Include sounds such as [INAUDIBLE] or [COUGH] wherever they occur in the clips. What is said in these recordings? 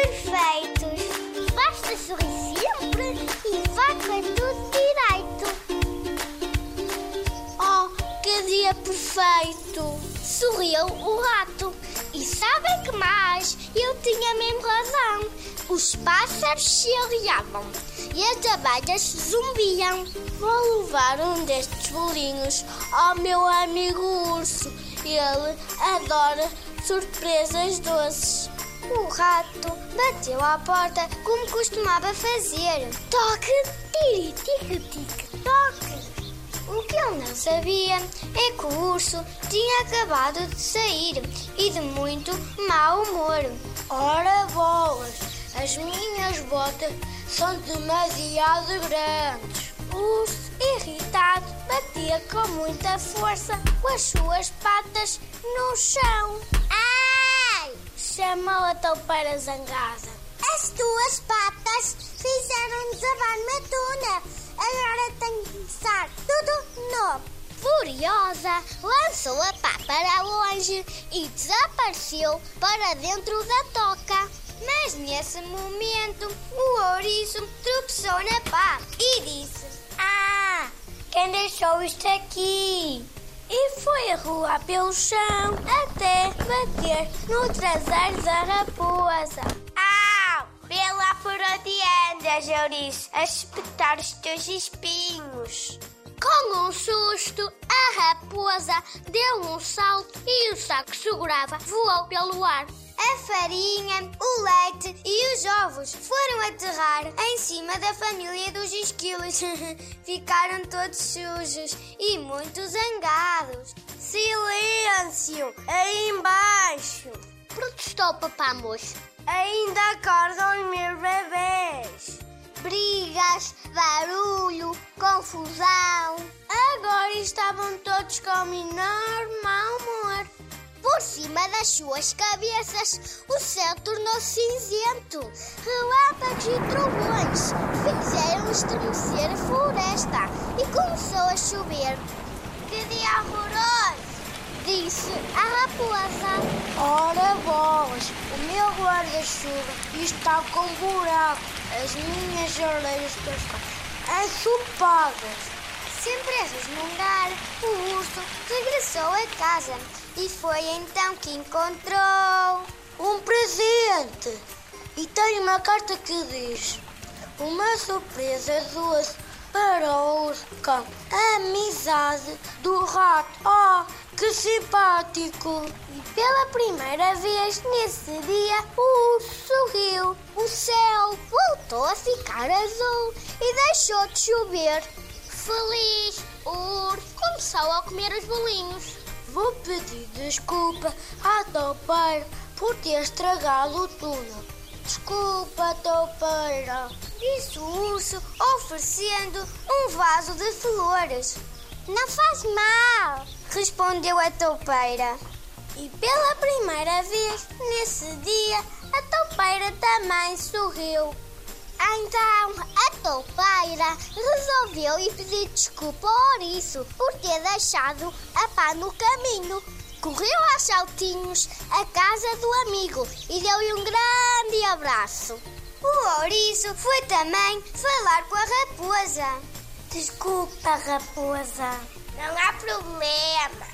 perfeitos. Basta sorrir sempre e vai com tudo direito. Oh, que dia perfeito! Sorriu o rato. E sabem que mais? Eu tinha mesmo razão. Os pássaros chilreavam e as abelhas zumbiam. Vou levar um destes bolinhos ao meu amigo urso. Ele adora surpresas doces. O rato bateu à porta como costumava fazer. Toque, tiri, tique, tique, toque. O que ele não sabia é que o urso tinha acabado de sair e de muito mau humor. Ora bolas, as minhas botas são demasiado grandes. O urso, irritado, batia com muita força com as suas patas no chão. Ai! chamou a toupeira zangada. As tuas patas fizeram desabar uma tuna. Agora tenho que começar tudo novo. Furiosa, lançou a pá para longe e desapareceu para dentro da toca. Mas nesse momento, o ouriço tropeçou na pá e disse: Ah, quem deixou isto aqui? E foi a rua pelo chão até bater no traseiro da raposa. Au! Lá por onde andas, Eurice, a espetar os teus espinhos. Com um susto, a raposa deu um salto e o saco segurava voou pelo ar. A farinha, o leite e os ovos foram aterrar em cima da família dos esquilos. [LAUGHS] Ficaram todos sujos e muito zangados. Silêncio! Aí embaixo! Protestou Papá Moço. Ainda acordam os meus bebês. Brigas, barulho, confusão. Agora estavam todos com o menor mau humor. Por cima das suas cabeças, o céu tornou-se cinzento. Relâmpagos e trovões fizeram estremecer a floresta e começou a chover. Que dia horroroso! Disse a raposa. Ora bolas, o meu guarda-chuva está com buraco. As minhas orelhas estão ensopadas. Sempre a resmungar, o urso regressou a casa e foi então que encontrou um presente. E tem uma carta que diz: Uma surpresa doce para o urso com a amizade do rato. Oh, que simpático! E pela primeira vez nesse dia, o urso sorriu. O céu voltou a ficar azul e deixou de chover. Feliz, urso começou a comer os bolinhos. Vou pedir desculpa à toupeira por ter estragado tudo. Desculpa, toupeira, disse o urso, oferecendo um vaso de flores. Não faz mal, respondeu a toupeira. E pela primeira vez nesse dia, a toupeira também sorriu. Então a toupeira resolveu ir pedir desculpa ao ouriço por ter deixado a pá no caminho. Correu aos saltinhos à casa do amigo e deu-lhe um grande abraço. O ouriço foi também falar com a raposa. Desculpa, raposa. Não há problema.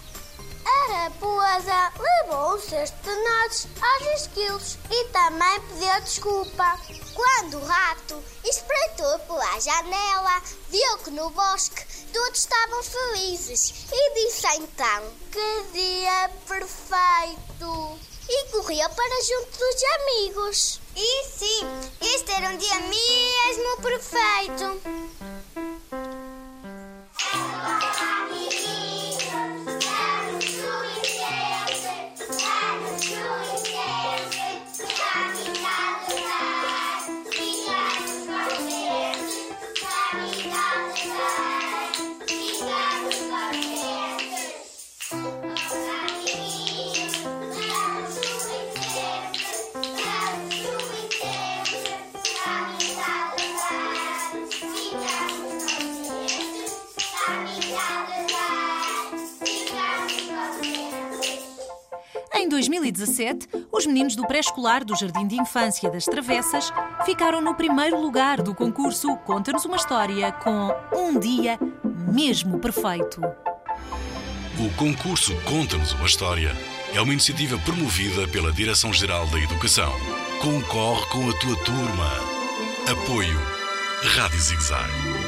A raposa levou o cesto de nozes aos esquilos e também pediu desculpa. Quando o rato espreitou pela janela, viu que no bosque todos estavam felizes e disse então: Que dia perfeito! E correu para junto dos amigos. E sim, este era um dia mesmo perfeito. 2017, os meninos do pré-escolar do Jardim de Infância das Travessas ficaram no primeiro lugar do concurso Conta-nos uma História com Um Dia Mesmo Perfeito. O concurso Conta-nos uma História é uma iniciativa promovida pela Direção-Geral da Educação. Concorre com a tua turma. Apoio Rádio Zigzag.